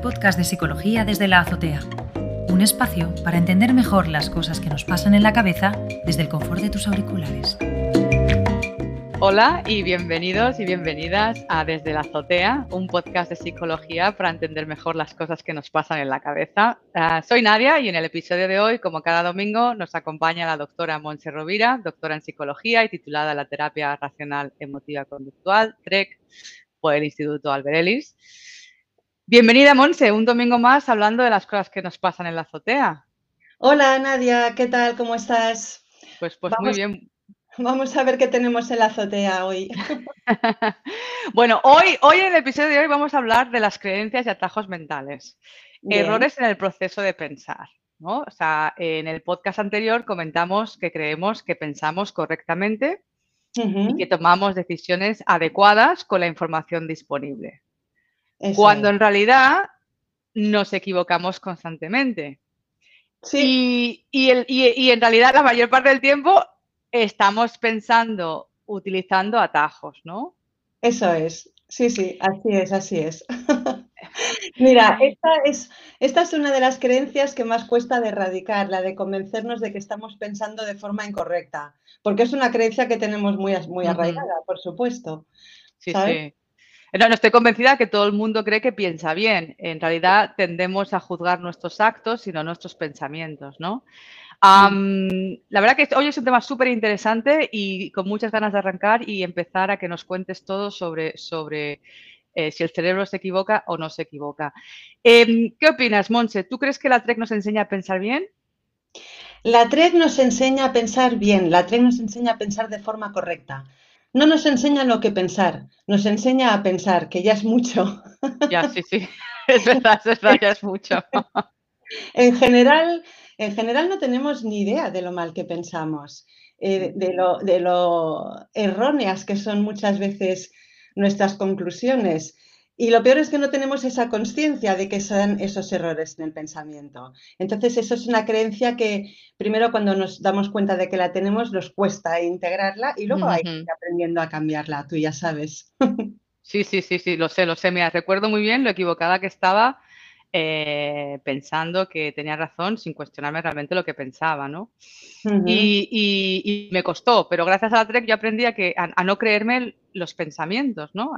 podcast de Psicología desde la Azotea, un espacio para entender mejor las cosas que nos pasan en la cabeza desde el confort de tus auriculares. Hola y bienvenidos y bienvenidas a Desde la Azotea, un podcast de psicología para entender mejor las cosas que nos pasan en la cabeza. Ah, soy Nadia y en el episodio de hoy, como cada domingo, nos acompaña la doctora Monse Rovira, doctora en psicología y titulada la terapia racional emotiva conductual, TREC, por el Instituto Alberelis. Bienvenida, Monse, un domingo más hablando de las cosas que nos pasan en la azotea. Hola, Nadia, ¿qué tal? ¿Cómo estás? Pues, pues muy bien. Vamos a ver qué tenemos en la azotea hoy. bueno, hoy, hoy en el episodio de hoy vamos a hablar de las creencias y atajos mentales. Errores en el proceso de pensar. ¿no? O sea, en el podcast anterior comentamos que creemos que pensamos correctamente y que tomamos decisiones adecuadas con la información disponible cuando en realidad nos equivocamos constantemente. Sí. Y, en realidad la mayor parte del tiempo estamos pensando, utilizando atajos, ¿no? Eso es, sí, sí, así es, así es. Mira, esta es, esta es una de las creencias que más cuesta de erradicar, la de convencernos de que estamos pensando de forma incorrecta, porque es una creencia que tenemos muy, muy arraigada, por supuesto. Sí, sí. No, no estoy convencida que todo el mundo cree que piensa bien. En realidad tendemos a juzgar nuestros actos y no nuestros pensamientos, ¿no? la verdad que hoy es un tema súper interesante y con muchas ganas de arrancar y empezar a que nos cuentes todo sobre, sobre eh, si el cerebro se equivoca o no se equivoca. Em, ¿Qué opinas, Monse? ¿Tú crees que la TREC nos enseña a pensar bien? La TREC nos enseña a pensar bien, la TREC nos enseña a pensar de forma correcta no nos enseña lo que pensar, nos enseña a pensar, que ya es mucho. Ya, sí, sí, es verdad, es verdad, ya es mucho. En general, en general no tenemos ni idea de lo mal que pensamos, eh, de, lo, de lo erróneas que son muchas veces nuestras conclusiones. Y lo peor es que no tenemos esa conciencia de que son esos errores en el pensamiento. Entonces, eso es una creencia que primero cuando nos damos cuenta de que la tenemos nos cuesta integrarla y luego hay que ir aprendiendo a cambiarla, tú ya sabes. Sí, sí, sí, sí, lo sé, lo sé. Mira, recuerdo muy bien lo equivocada que estaba eh, pensando que tenía razón sin cuestionarme realmente lo que pensaba, ¿no? y, me costó, pero gracias a la TREC yo aprendí a, que, a, no creerme los pensamientos, ¿no?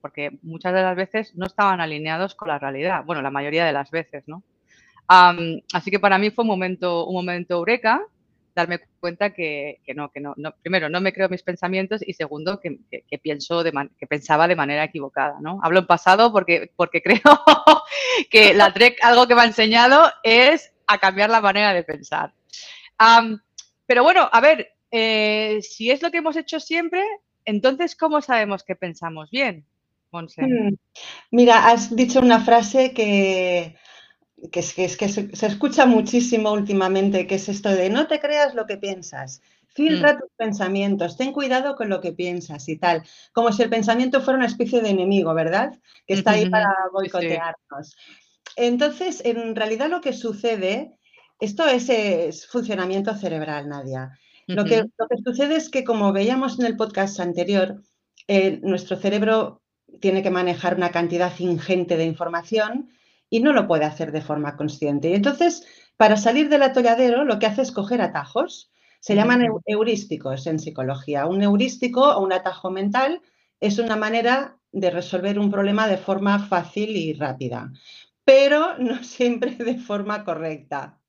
porque muchas de las veces no estaban alineados con la realidad, bueno, la mayoría de las veces, ¿no? así que para mí fue un momento, un momento eureka darme cuenta que, no, que no, primero, no me creo mis pensamientos y segundo, que, pienso que pensaba de manera equivocada, ¿no? Hablo en pasado porque, porque creo que la TREC algo que me ha enseñado es a cambiar la manera de pensar. pero bueno, a ver, eh, si es lo que hemos hecho siempre, entonces, ¿cómo sabemos que pensamos bien, Monse? Hmm. Mira, has dicho una frase que que es que, se, escucha muchísimo últimamente, que es esto de no te creas lo que piensas, filtra mm. tus pensamientos, ten cuidado con lo que piensas y tal, como si el pensamiento fuera una especie de enemigo, ¿verdad? Que está ahí para boicotearnos. Entonces, en realidad lo que sucede, esto es, funcionamiento cerebral, Nadia. lo, que, lo, que, sucede es que, como veíamos en el podcast anterior, eh, nuestro cerebro tiene que manejar una cantidad ingente de información y no lo puede hacer de forma consciente. Y entonces, para salir del atolladero, lo que hace es coger atajos. Se llaman heurísticos en psicología. Un heurístico o un atajo mental es una manera de resolver un problema de forma fácil y rápida, pero no siempre de forma correcta.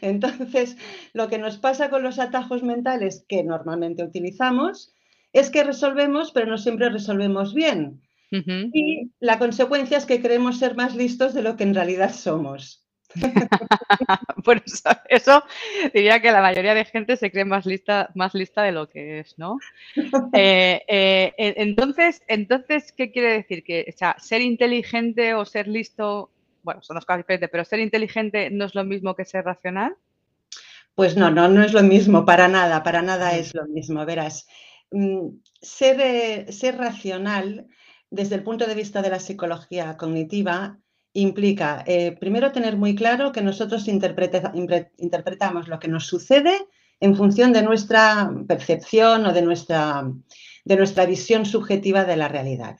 Entonces, lo que nos pasa con los atajos mentales que normalmente utilizamos es que resolvemos, pero no siempre resolvemos bien. Y la consecuencia es que creemos ser más listos de lo que en realidad somos. Por eso, diría que la mayoría de gente se cree más lista, más lista de lo que es, ¿no? Eh, eh, entonces, entonces, ¿qué quiere decir? Que ser inteligente o ser listo, bueno, son dos cosas diferentes, pero ser inteligente no es lo mismo que ser racional. Pues no, no, no es lo mismo, para nada, para nada es lo mismo. Verás, mm, ser, eh, ser racional desde el punto de vista de la psicología cognitiva, implica, eh, primero, tener muy claro que nosotros interpretamos lo que nos sucede en función de nuestra percepción o de nuestra, de nuestra visión subjetiva de la realidad.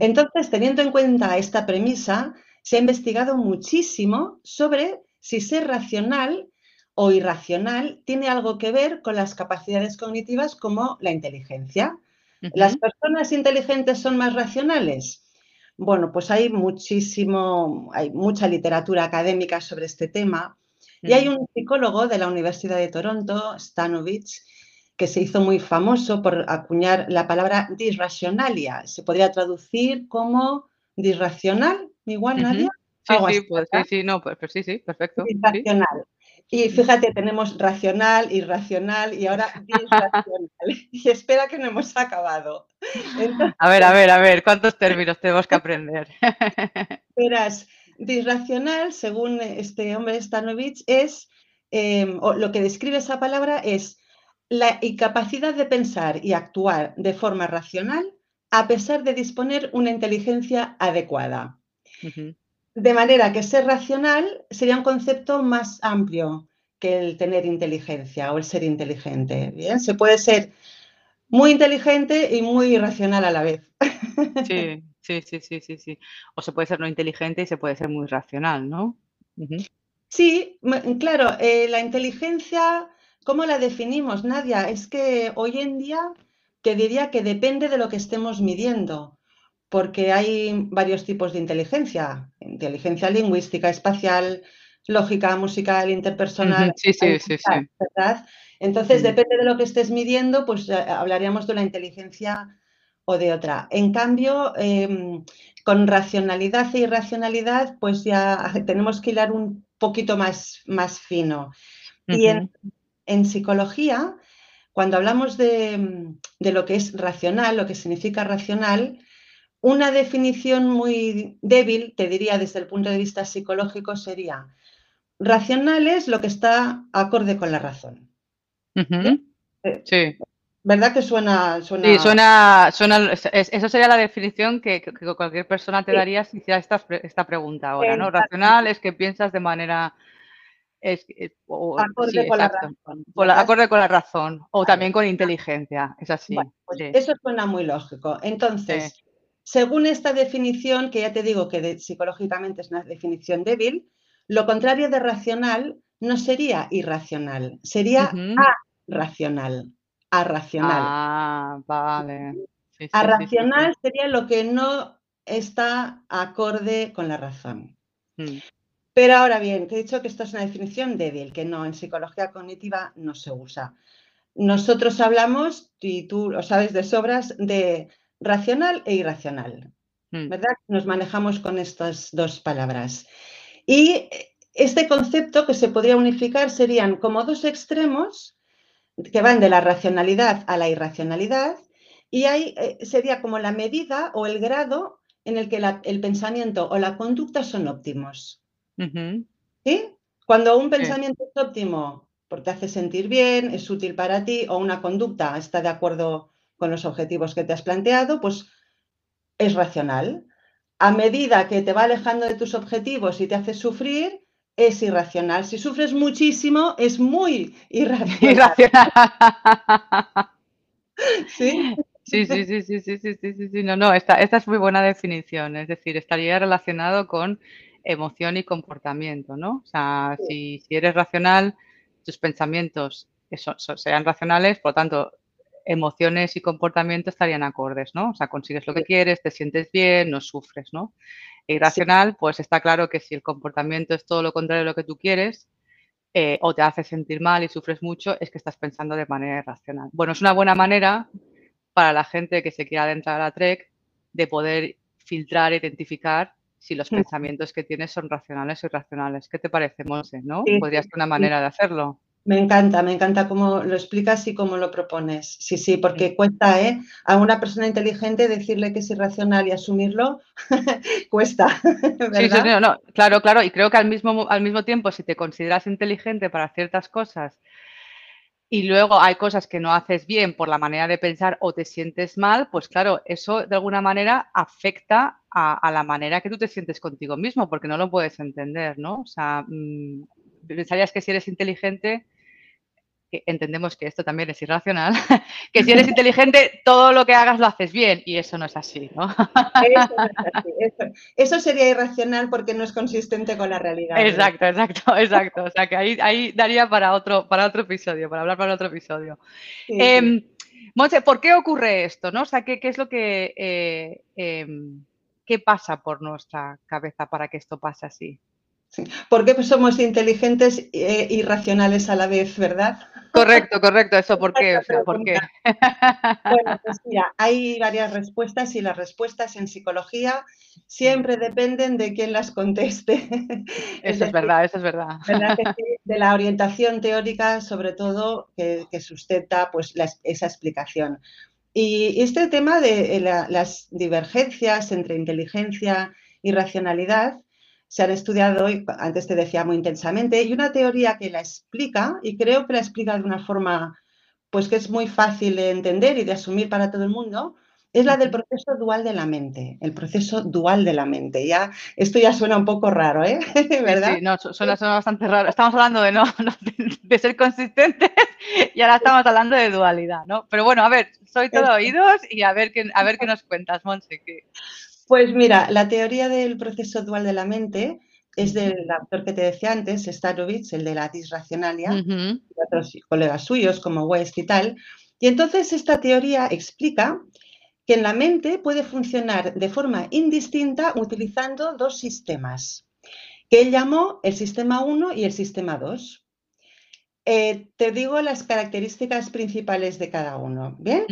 Entonces, teniendo en cuenta esta premisa, se ha investigado muchísimo sobre si ser racional o irracional tiene algo que ver con las capacidades cognitivas como la inteligencia. ¿Las personas inteligentes son más racionales? Bueno, pues hay muchísimo, hay mucha literatura académica sobre este tema. Y hay un psicólogo de la Universidad de Toronto, Stanovich, que se hizo muy famoso por acuñar la palabra disracionalia. Se podría traducir como disracional, igual, Nadia. Sí, sí, pues, sí, sí, no, pues, pues sí, sí, perfecto. Disracional. Y fíjate, tenemos racional, irracional y ahora disracional. y espera que no hemos acabado. a ver, a ver, a ver, ¿cuántos términos tenemos que aprender? Verás, disracional, según este hombre Stanovich, es, em, o lo que describe esa palabra es la incapacidad de pensar y actuar de forma racional a pesar de disponer una inteligencia adecuada. De manera que ser racional sería un concepto más amplio que el tener inteligencia o el ser inteligente. ¿bien? Se puede ser muy inteligente y muy irracional a la vez. Sí, sí, sí, sí, sí, sí. O se puede ser no inteligente y se puede ser muy racional, ¿no? Sí, claro, eh, la inteligencia ¿Cómo la definimos, Nadia? Es que hoy en día te diría que depende de lo que estemos midiendo, porque hay varios tipos de inteligencia, inteligencia lingüística, espacial, lógica, musical, interpersonal. Sí, sí, sí, sí. ¿verdad? Entonces, depende de lo que estés midiendo, pues eh, hablaríamos de una inteligencia o de otra. En cambio, em, con racionalidad e irracionalidad, pues ya tenemos que hilar un poquito más, más fino. Y en en psicología, cuando hablamos de, lo que es racional, lo que significa racional, una definición muy débil, te diría desde el punto de vista psicológico, sería racional es lo que está acorde con la razón. ¿Eh? Sí. ¿Verdad que suena, suena... Sí, suena, suena eso sería la definición que, cualquier persona te daría si hiciera esta, esta pregunta ahora, ¿no? Racional es que piensas de manera es, acorde, con la razón, acorde con la razón. O también con inteligencia. Es así. Pues eso suena muy lógico. Entonces, según esta definición, que ya te digo que psicológicamente es una definición débil, lo contrario de racional no sería irracional, sería arracional. Arracional. Ah, vale. arracional sería lo que no está acorde con la razón. Mm. Pero ahora bien, te he dicho que esto es una definición débil, que no, en psicología cognitiva no se usa. Nosotros hablamos, y tú lo sabes de sobras, de racional e irracional, hmm. ¿verdad? Nos manejamos con estas dos palabras. Y este concepto que se podría unificar serían como dos extremos que van de la racionalidad a la irracionalidad y ahí eh, sería como la medida o el grado en el que el pensamiento o la conducta son óptimos. ¿Sí? Cuando un pensamiento es óptimo porque te hace sentir bien, es útil para ti o una conducta está de acuerdo con los objetivos que te has planteado, pues es racional. A medida que te va alejando de tus objetivos y te hace sufrir, es irracional. Si sufres muchísimo, es muy irracional. ¿Sí? Sí, sí, sí, sí, sí, sí, sí, sí, no, no, esta, esta es muy buena definición, es decir, estaría relacionado con emoción y comportamiento, ¿no? O sea, si, eres racional, tus pensamientos sean racionales, por lo tanto, emociones y comportamiento estarían acordes, ¿no? O sea, consigues lo que quieres, te sientes bien, no sufres, ¿no? Irracional, pues está claro que si el comportamiento es todo lo contrario de lo que tú quieres, eh, o te hace sentir mal y sufres mucho, es que estás pensando de manera irracional. Bueno, es una buena manera para la gente que se quiera adentrar a la TREC de poder filtrar, identificar si los mm. pensamientos que tienes son racionales o irracionales. ¿Qué te parece, Monse? ¿no? Podría ser una manera de hacerlo. Me encanta, me encanta cómo lo explicas y cómo lo propones. Sí, sí, porque cuesta, ¿eh? A una persona inteligente decirle que es irracional y asumirlo cuesta. Sí, sí, no, no, claro, claro. Y creo que al mismo, al mismo tiempo, si te consideras inteligente para ciertas cosas y luego hay cosas que no haces bien por la manera de pensar o te sientes mal, pues claro, eso de alguna manera afecta a, la manera que tú te sientes contigo mismo, porque no lo puedes entender, ¿no? O sea, mm, pensarías que si eres inteligente, que entendemos que esto también es irracional, que si eres inteligente, todo lo que hagas lo haces bien, y eso no es así, ¿no? Eso, no es así, eso, sería irracional porque no es consistente con la realidad. Exacto, exacto, exacto. O sea que ahí, ahí daría para otro, para otro episodio, para hablar para otro episodio. Em, Monse, ¿por qué ocurre esto? ¿no? O sea, ¿qué, es lo que eh, em, qué pasa por nuestra cabeza para que esto pase así? ¿Por qué somos inteligentes e irracionales a la vez, verdad? Correcto, correcto. Eso, ¿por qué? ¿por qué? Bueno, pues mira, hay varias respuestas y las respuestas en psicología siempre dependen de quién las conteste. Eso es, verdad, eso es verdad. De la orientación teórica, sobre todo, que, sustenta pues, esa explicación. Y este tema de las divergencias entre inteligencia y racionalidad se han estudiado hoy, antes te decía muy intensamente, y una teoría que la explica, y creo que la explica de una forma pues que es muy fácil de entender y de asumir para todo el mundo, es la del proceso dual de la mente, el proceso dual de la mente. Ya, esto ya suena un poco raro, ¿eh? ¿Verdad? Sí, no, suena, bastante raro. Estamos hablando de no, de ser consistentes y ahora estamos hablando de dualidad, ¿no? Pero bueno, a ver, soy todo oídos y a ver qué, a ver qué nos cuentas, Monse. Pues mira, la teoría del proceso dual de la mente es del autor que te decía antes, Starovich, el de la disracionalia, y otros colegas suyos como West y tal. Y entonces esta teoría explica que en la mente puede funcionar de forma indistinta utilizando dos sistemas, que él llamó el sistema 1 y el sistema 2. Eh, te digo las características principales de cada uno, ¿bien?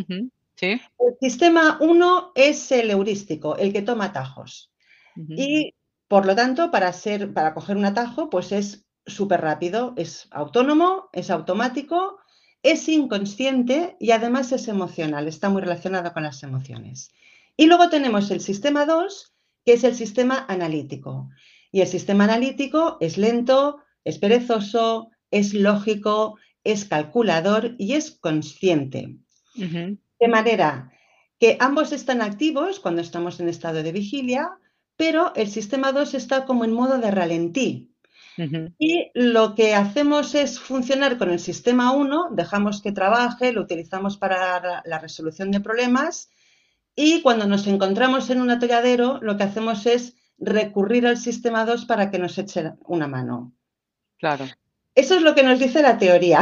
El sistema 1 es el heurístico, el que toma atajos. Y por lo tanto, para, ser, para coger un atajo, pues es súper rápido, es autónomo, es automático, es inconsciente y además es emocional, está muy relacionado con las emociones. Y luego tenemos el sistema 2, que es el sistema analítico. Y el sistema analítico es lento, es perezoso, es lógico, es calculador y es consciente. De manera que ambos están activos cuando estamos en estado de vigilia, pero el sistema 2 está como en modo de ralentí. Y lo que hacemos es funcionar con el sistema 1, dejamos que trabaje, lo utilizamos para la resolución de problemas y cuando nos encontramos en un atolladero, lo que hacemos es recurrir al sistema 2 para que nos eche una mano. Claro. Eso es lo que nos dice la teoría.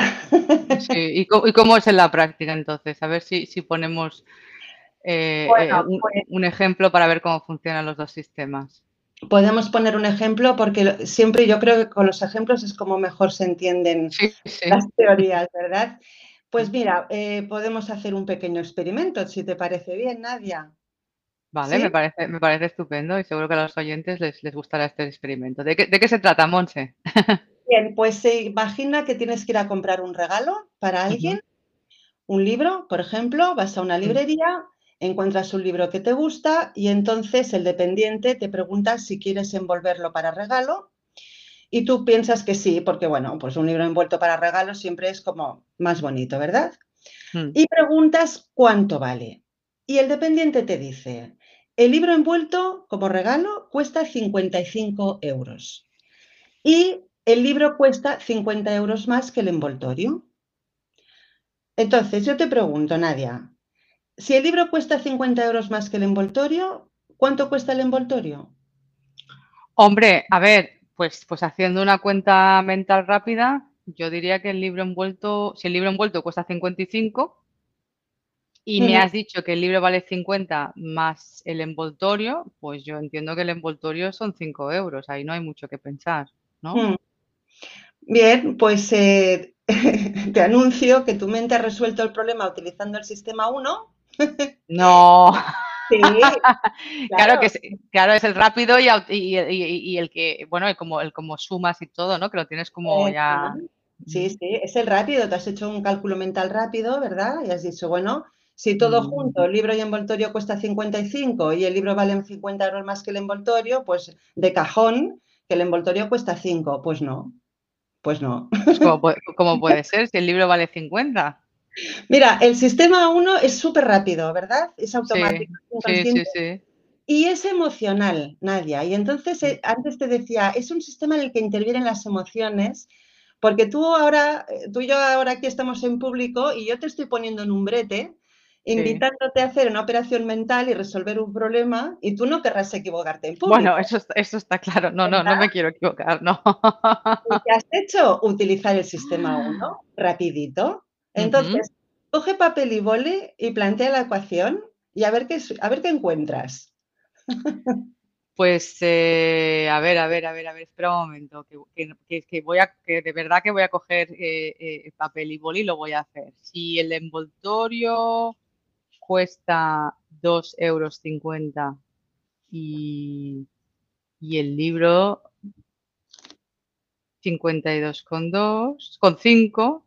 Sí, ¿y cómo, es en la práctica entonces? A ver si, ponemos eh, eh, pues un, ejemplo para ver cómo funcionan los dos sistemas. Podemos poner un ejemplo porque siempre yo creo que con los ejemplos es como mejor se entienden las teorías, ¿verdad? Pues mira, eh, podemos hacer un pequeño experimento, si te parece bien, Nadia. Vale, me, parece, me parece estupendo y seguro que a los oyentes les, gustará este experimento. ¿De qué, de qué se trata, Monse? Bien, pues se imagina que tienes que ir a comprar un regalo para alguien, un libro, por ejemplo, vas a una librería, encuentras un libro que te gusta y entonces el dependiente te pregunta si quieres envolverlo para regalo y tú piensas que sí, porque bueno, pues un libro envuelto para regalo siempre es como más bonito, ¿verdad? Mm. Y preguntas cuánto vale. Y el dependiente te dice, el libro envuelto como regalo cuesta 55 euros. Y el libro cuesta 50 euros más que el envoltorio. Entonces, yo te pregunto, Nadia, si el libro cuesta 50 euros más que el envoltorio, ¿cuánto cuesta el envoltorio? Hombre, a ver, pues, pues haciendo una cuenta mental rápida, yo diría que el libro envuelto, si el libro envuelto cuesta 55 y me has dicho que el libro vale 50 más el envoltorio, pues yo entiendo que el envoltorio son 5 euros, ahí no hay mucho que pensar, ¿no? Bien, pues eh, te anuncio que tu mente ha resuelto el problema utilizando el sistema 1. No. Sí, claro. que es, claro, es el rápido y, el que, bueno, el como, el como sumas y todo, ¿no? Que lo tienes como ya. Sí, sí, es el rápido. Te has hecho un cálculo mental rápido, ¿verdad? Y has dicho, bueno, si todo mm. junto, el libro y envoltorio cuesta 55 y el libro vale 50 euros más que el envoltorio, pues de cajón, que el envoltorio cuesta 5. Pues no. Pues no. Pues ¿cómo, puede, ser si el libro vale 50? Mira, el sistema 1 es súper rápido, ¿verdad? Es automático. Sí, sí, sí, Y es emocional, Nadia. Y entonces, eh, antes te decía, es un sistema en el que intervienen las emociones Porque tú ahora, eh, tú y yo ahora aquí estamos en público y yo te estoy poniendo en un brete, invitándote a hacer una operación mental y resolver un problema y tú no querrás equivocarte en público. Bueno, eso, eso está claro. No, no, no me quiero equivocar, no. ¿Qué has hecho? Utilizar el sistema 1 rapidito. Entonces, coge papel y boli y plantea la ecuación y a ver qué, a ver qué encuentras. Pues, eh, a ver, a ver, a ver, a ver, espera un momento, que, voy a, que de verdad que voy a coger eh, eh, papel y boli y lo voy a hacer. Si el envoltorio cuesta 2,50 euros y, y el libro 52,2, con 5,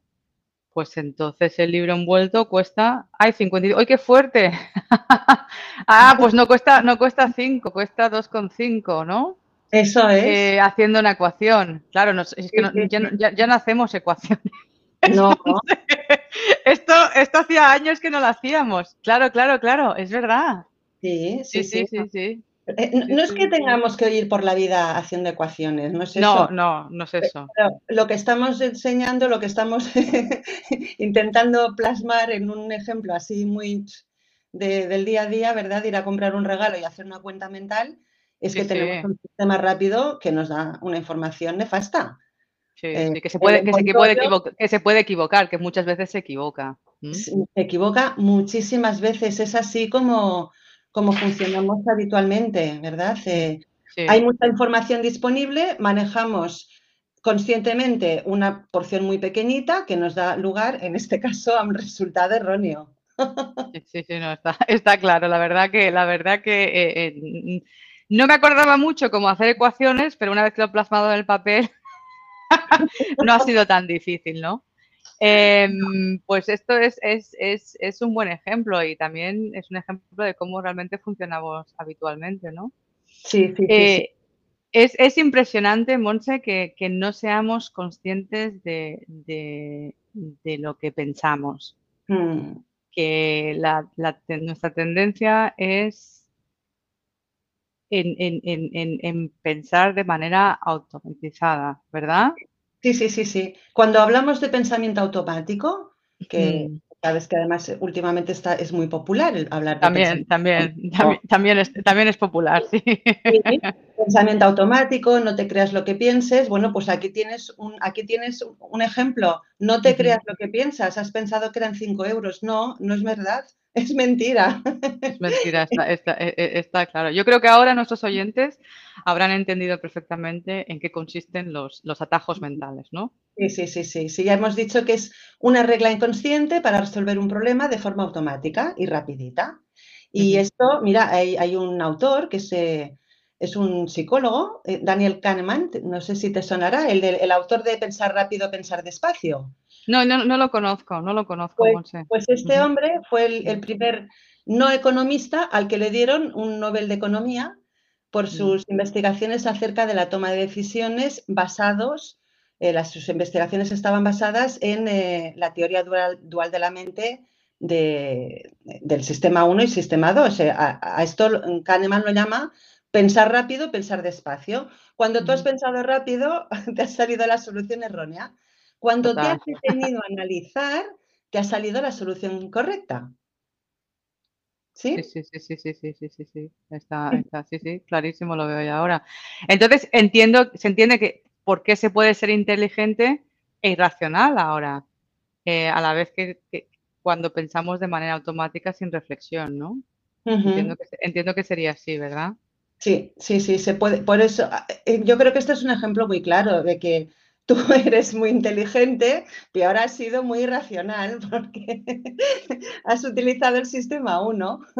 pues entonces el libro envuelto cuesta, ay, 52, ¡ay, qué fuerte! ah, pues no cuesta, no cuesta 5, cuesta 2,5, ¿no? Eso es. Eh, haciendo una ecuación. Claro, es que ya, no hacemos ecuaciones. No. esto, esto hacía años que no lo hacíamos. Claro, claro, claro, es verdad. sí, sí, sí. sí, sí. Eh, no, es que tengamos que ir por la vida haciendo ecuaciones, no es eso. No, no, no es eso. lo que estamos enseñando, lo que estamos intentando plasmar en un ejemplo así muy del día a día, ¿verdad? Ir a comprar un regalo y hacer una cuenta mental, es que tenemos un sistema rápido que nos da una información nefasta. Sí, eh, que, se puede, que, se puede que se puede equivocar, que muchas veces se equivoca. Se equivoca muchísimas veces, es así como como funcionamos habitualmente, ¿verdad? Eh, hay mucha información disponible, manejamos conscientemente una porción muy pequeñita que nos da lugar, en este caso, a un resultado erróneo. Sí, sí, no, está, claro. La verdad que, la verdad que eh, no me acordaba mucho cómo hacer ecuaciones, pero una vez que lo he plasmado en el papel, no ha sido tan difícil, ¿no? Em, pues esto es, es, un buen ejemplo y también es un ejemplo de cómo realmente funcionamos habitualmente, ¿no? Sí, sí, eh, Es, impresionante, Monse, que, no seamos conscientes de, lo que pensamos. Hmm. Que nuestra tendencia es en, pensar de manera automatizada, ¿verdad? Sí, sí, sí, sí. Cuando hablamos de pensamiento automático, que mm. sabes que además últimamente está, es muy popular el hablar de también, también, también, también, es, también es popular, sí. Pensamiento automático, no te creas lo que pienses. Bueno, pues aquí tienes un, aquí tienes un ejemplo. No te creas lo que piensas. Has pensado que eran cinco euros. No, no es verdad. Es mentira. Es mentira, está, e, e, está, claro. Yo creo que ahora nuestros oyentes habrán entendido perfectamente en qué consisten los, los atajos mentales, ¿no? Sí, sí, sí, sí, sí. Ya hemos dicho que es una regla inconsciente para resolver un problema de forma automática y rapidita. Y esto, mira, hay, un autor que se, es un psicólogo, eh, Daniel Kahneman, no sé si te sonará, el, el autor de Pensar rápido, pensar despacio. No, no, no lo conozco, no lo conozco. Pues, pues este hombre fue el, primer no economista al que le dieron un Nobel de Economía por mm. sus investigaciones acerca de la toma de decisiones basados, eh, las, sus investigaciones estaban basadas en eh, la teoría dual, de la mente del sistema 1 y sistema 2. Eh, a, esto Kahneman lo llama pensar rápido, pensar despacio. Cuando tú has pensado rápido, te ha salido la solución errónea. Cuando te has detenido a analizar, te ha salido la solución correcta. ¿Sí? Sí, sí, sí, sí, sí, sí, sí, sí, Está, está, sí, sí, clarísimo lo veo ya ahora. Entonces, entiendo, se entiende que por qué se puede ser inteligente e irracional ahora, eh, a la vez que, cuando pensamos de manera automática sin reflexión, ¿no? entiendo, que, entiendo que sería así, ¿verdad? Sí, sí, sí, se puede. Por eso, eh, yo creo que este es un ejemplo muy claro de que tú eres muy inteligente y ahora has sido muy irracional porque has utilizado el sistema 1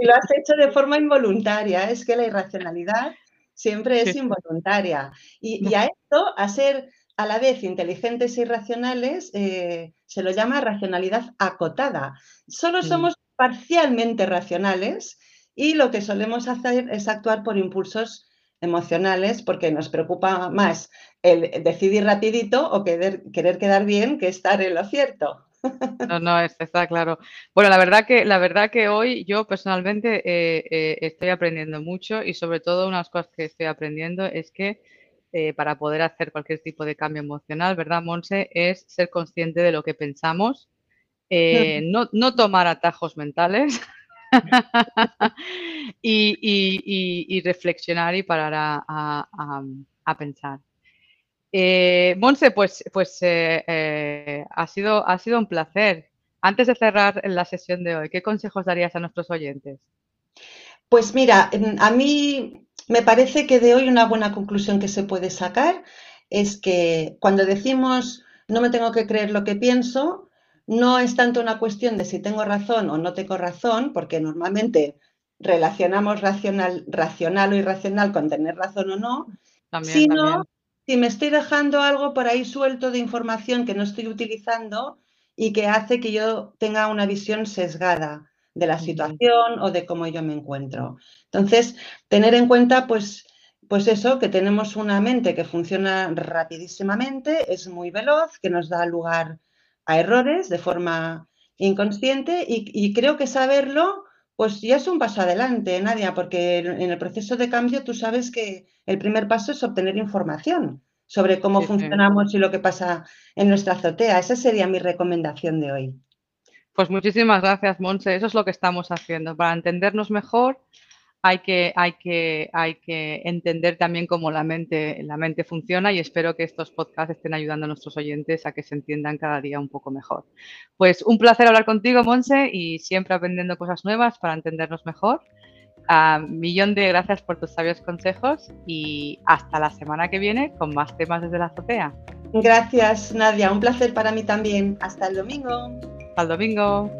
y lo has hecho de forma involuntaria. Es que la irracionalidad siempre es involuntaria. Y, a esto, a ser a la vez inteligentes e irracionales, eh, se lo llama racionalidad acotada. Solo mm. somos parcialmente racionales y lo que solemos hacer es actuar por impulsos emocionales porque nos preocupa más el decidir rapidito o querer, querer quedar bien que estar en lo cierto. No, no, está claro. Bueno, la verdad que, la verdad que hoy yo personalmente eh, eh, estoy aprendiendo mucho y sobre todo unas cosas que estoy aprendiendo es que eh, para poder hacer cualquier tipo de cambio emocional, ¿verdad, Monse? Es ser consciente de lo que pensamos, eh, no, tomar atajos mentales y, reflexionar y parar a, pensar. Eh, Monse, pues, pues ha, sido, ha sido un placer. Antes de cerrar la sesión de hoy, ¿qué consejos darías a nuestros oyentes? Pues mira, a mí me parece que de hoy una buena conclusión que se puede sacar es que cuando decimos no me tengo que creer lo que pienso, no es tanto una cuestión de si tengo razón o no tengo razón, porque normalmente relacionamos racional, racional o irracional con tener razón o no, sino si me estoy dejando algo por ahí suelto de información que no estoy utilizando y que hace que yo tenga una visión sesgada de la situación o de cómo yo me encuentro. Entonces, tener en cuenta, pues, pues eso, que tenemos una mente que funciona rapidísimamente, es muy veloz, que nos da lugar a errores de forma inconsciente y, creo que saberlo, pues ya es un paso adelante, Nadia, porque en el proceso de cambio tú sabes que el primer paso es obtener información sobre cómo funcionamos y lo que pasa en nuestra azotea. Esa sería mi recomendación de hoy. Pues muchísimas gracias, Monse. Eso es lo que estamos haciendo. Para entendernos mejor hay que, hay que, hay que entender también cómo la mente, la mente funciona y espero que estos podcasts estén ayudando a nuestros oyentes a que se entiendan cada día un poco mejor. Pues un placer hablar contigo, Monse, y siempre aprendiendo cosas nuevas para entendernos mejor. millón de gracias por tus sabios consejos y hasta la semana que viene con más temas desde la azotea. Gracias, Nadia. Un placer para mí también. Hasta el domingo. Al domingo.